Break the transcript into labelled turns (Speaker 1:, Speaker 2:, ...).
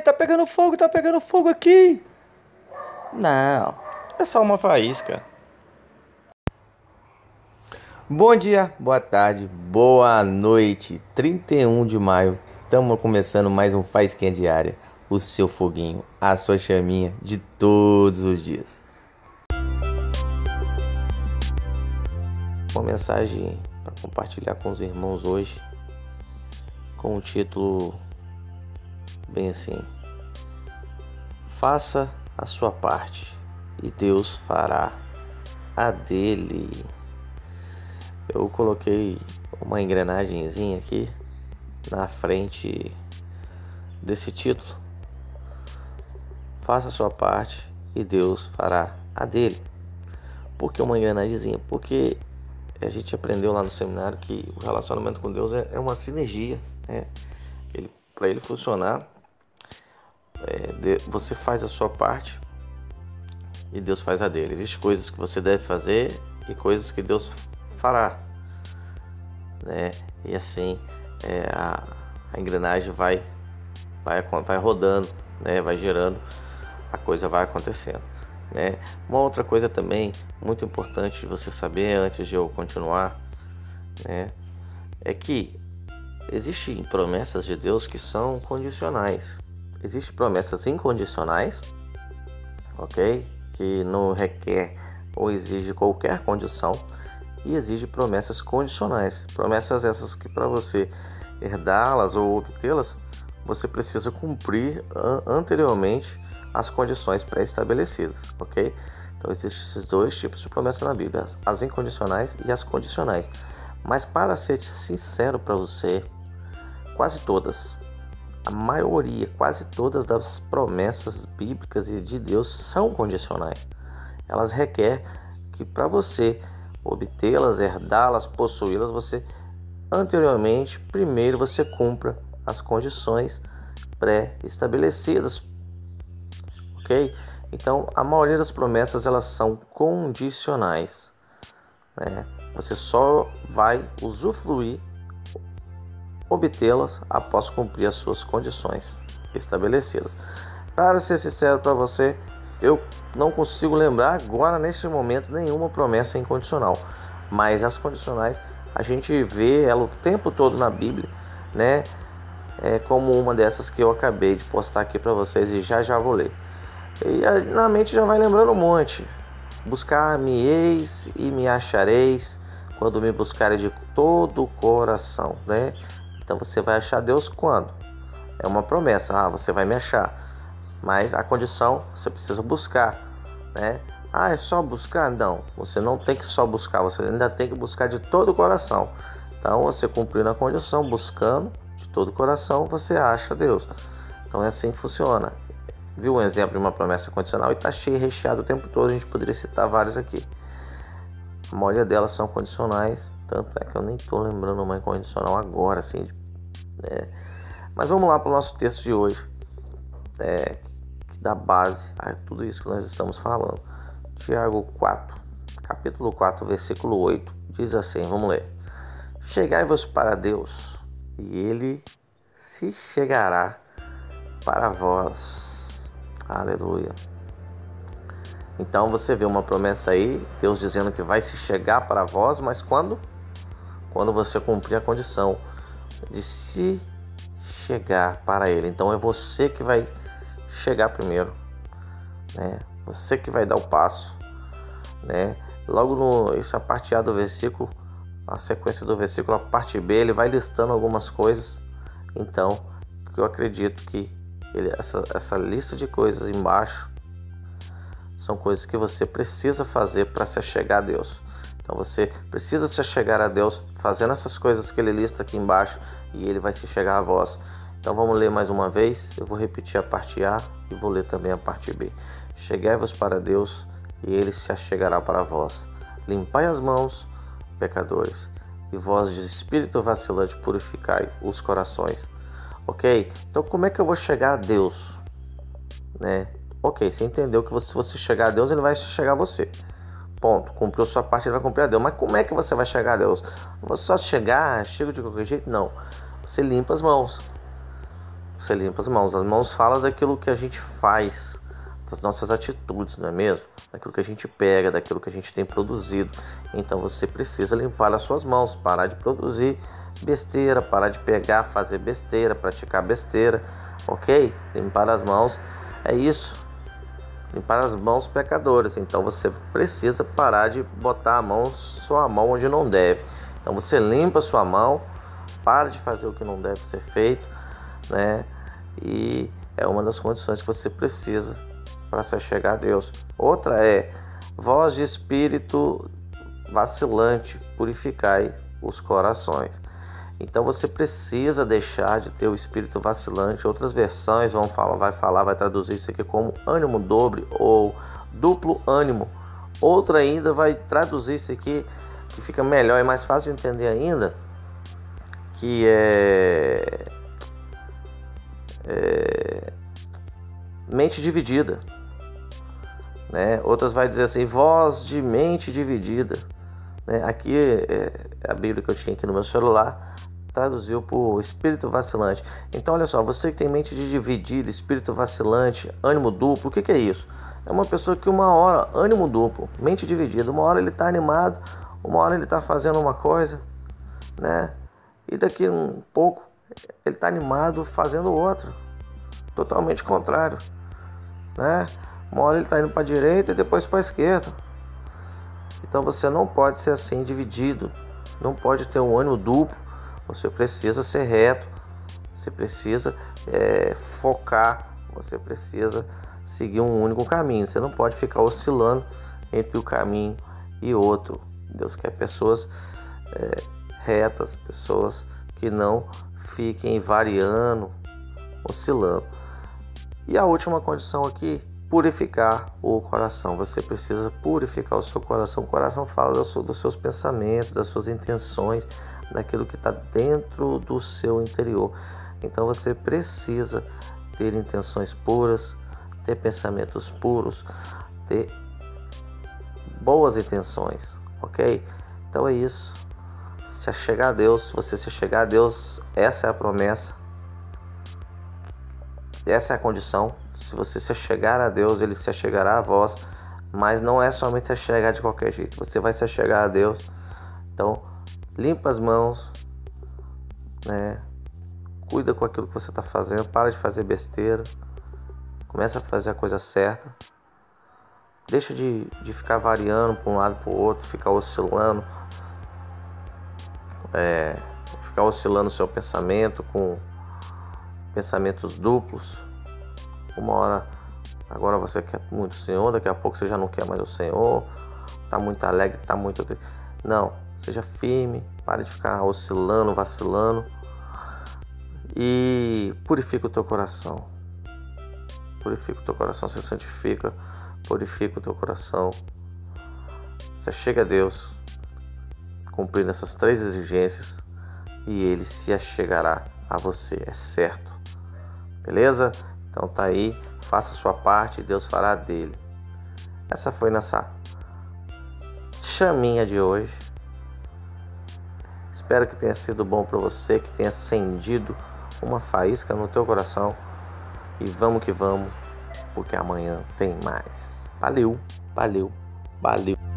Speaker 1: Tá pegando fogo, tá pegando fogo aqui.
Speaker 2: Não, é só uma faísca. Bom dia, boa tarde, boa noite. 31 de maio, estamos começando mais um Faísquinha Diária. O seu foguinho, a sua chaminha de todos os dias. Uma mensagem para compartilhar com os irmãos hoje, com o título bem assim: Faça a sua parte e Deus fará a dele. Eu coloquei uma engrenagemzinha aqui na frente desse título. Faça a sua parte e Deus fará a dele. Por que uma engrenagemzinha? Porque a gente aprendeu lá no seminário que o relacionamento com Deus é, é uma sinergia. Né? Para ele funcionar, é, você faz a sua parte e Deus faz a dele. Existem coisas que você deve fazer e coisas que Deus fará. Né? E assim é, a, a, engrenagem vai, vai, vai rodando, né? vai gerando, a coisa vai acontecendo. Né? Uma outra coisa também muito importante de você saber antes de eu continuar né? é que existem promessas de Deus que são condicionais. Existem promessas incondicionais, ok? Que não requer ou exige qualquer condição e exige promessas condicionais. Promessas essas que para você herdá-las ou obtê-las, você precisa cumprir anteriormente as condições pré-estabelecidas, ok? Então existem esses dois tipos de promessas na Bíblia, as incondicionais e as condicionais. Mas para ser sincero para você, quase todas, a maioria, quase todas das promessas bíblicas e de Deus são condicionais. Elas requerem que para você obtê-las, herdá-las, possuí-las, você anteriormente, primeiro você cumpra as condições pré-estabelecidas. OK? Então, a maioria das promessas elas são condicionais. Né? Você só vai usufruir obtê-las após cumprir as suas condições estabelecidas. Para ser sincero para você, eu não consigo lembrar agora neste momento nenhuma promessa incondicional, mas as condicionais a gente vê ela o tempo todo na Bíblia, né? É como uma dessas que eu acabei de postar aqui para vocês e já já vou ler. E na mente já vai lembrando um monte. Buscar-me-eis e me achareis quando me buscarem de todo o coração, né? Então você vai achar Deus quando? É uma promessa, ah, você vai me achar. Mas a condição, você precisa buscar, né? Ah, é só buscar? Não, você não tem que só buscar, você ainda tem que buscar de todo o coração. Então, você cumprindo a condição, buscando de todo o coração, você acha Deus. Então, é assim que funciona. Viu um exemplo de uma promessa condicional e está cheio, recheado o tempo todo, a gente poderia citar vários aqui. A maioria delas são condicionais, tanto é que eu nem estou lembrando uma incondicional agora, assim, né? Mas vamos lá para o nosso texto de hoje, é, que dá base a tudo isso que nós estamos falando. Tiago 4, capítulo 4, versículo 8, diz assim: vamos ler. Chegai-vos para Deus, e Ele se chegará para vós. Aleluia. Então você vê uma promessa aí, Deus dizendo que vai se chegar para vós, mas quando? Quando você cumprir a condição de se chegar para Ele. Então é você que vai chegar primeiro, né? Você que vai dar o passo, né? Logo no essa parte A do versículo, a sequência do versículo, a parte B, ele vai listando algumas coisas. Então, eu acredito que ele, essa, essa lista de coisas embaixo são coisas que você precisa fazer para se chegar a Deus. Então você precisa se chegar a Deus fazendo essas coisas que ele lista aqui embaixo e ele vai se chegar a vós. Então vamos ler mais uma vez. Eu vou repetir a parte A e vou ler também a parte B. Chegai-vos para Deus e ele se achegará para vós. Limpai as mãos, pecadores, e vós de espírito vacilante purificai os corações. Ok? Então como é que eu vou chegar a Deus? Né? Ok, você entendeu que se você chegar a Deus, ele vai chegar a você. Ponto. Cumpriu sua parte, ele vai cumprir a Deus. Mas como é que você vai chegar a Deus? Você só chegar, chega de qualquer jeito? Não. Você limpa as mãos. Você limpa as mãos. As mãos falam daquilo que a gente faz, das nossas atitudes, não é mesmo? Daquilo que a gente pega, daquilo que a gente tem produzido. Então você precisa limpar as suas mãos, parar de produzir besteira, parar de pegar, fazer besteira, praticar besteira, ok? Limpar as mãos é isso. Limpar as mãos pecadoras. Então você precisa parar de botar a mão, sua mão onde não deve. Então você limpa sua mão, para de fazer o que não deve ser feito, né? E é uma das condições que você precisa para se chegar a Deus. Outra é voz de espírito vacilante, purificai os corações. Então você precisa deixar de ter o espírito vacilante. Outras versões vão falar, vai falar, vai traduzir isso aqui como ânimo dobre ou duplo ânimo. Outra ainda vai traduzir isso aqui que fica melhor e mais fácil de entender ainda, que é, é mente dividida. Né? Outras vai dizer assim, voz de mente dividida. Né? Aqui é, é a Bíblia que eu tinha aqui no meu celular traduziu por espírito vacilante. Então, olha só, você que tem mente de dividida, espírito vacilante, ânimo duplo, o que, que é isso? É uma pessoa que uma hora, ânimo duplo, mente dividida, uma hora ele está animado, uma hora ele está fazendo uma coisa, né? E daqui um pouco ele está animado fazendo outra, totalmente contrário, né? Uma hora ele está indo para a direita e depois para a esquerda. Então você não pode ser assim dividido, não pode ter um ânimo duplo você precisa ser reto, você precisa é, focar, você precisa seguir um único caminho. Você não pode ficar oscilando entre o caminho e outro. Deus quer pessoas é, retas, pessoas que não fiquem variando, oscilando. E a última condição aqui, purificar o coração. Você precisa purificar o seu coração. O coração fala dos seus pensamentos, das suas intenções, daquilo que está dentro do seu interior. Então você precisa ter intenções puras, ter pensamentos puros, ter boas intenções, ok? Então é isso. Se chegar a Deus, você se chegar a Deus, essa é a promessa, essa é a condição. Se você se chegar a Deus, Ele se chegará a vós. Mas não é somente se chegar de qualquer jeito. Você vai se chegar a Deus. Então limpa as mãos, né? Cuida com aquilo que você está fazendo, para de fazer besteira, começa a fazer a coisa certa. Deixa de, de ficar variando para um lado para o outro, ficar oscilando, é, ficar oscilando o seu pensamento com pensamentos duplos. Uma hora agora você quer muito o Senhor, daqui a pouco você já não quer mais o Senhor, tá muito alegre, tá muito. Não, Seja firme, pare de ficar oscilando, vacilando e purifica o teu coração. Purifica o teu coração, se santifica, purifica o teu coração. Você chega a Deus cumprindo essas três exigências e ele se achegará a você, é certo. Beleza? Então tá aí, faça sua parte e Deus fará dele. Essa foi nossa chaminha de hoje. Espero que tenha sido bom para você, que tenha acendido uma faísca no teu coração. E vamos que vamos, porque amanhã tem mais. Valeu, valeu, valeu.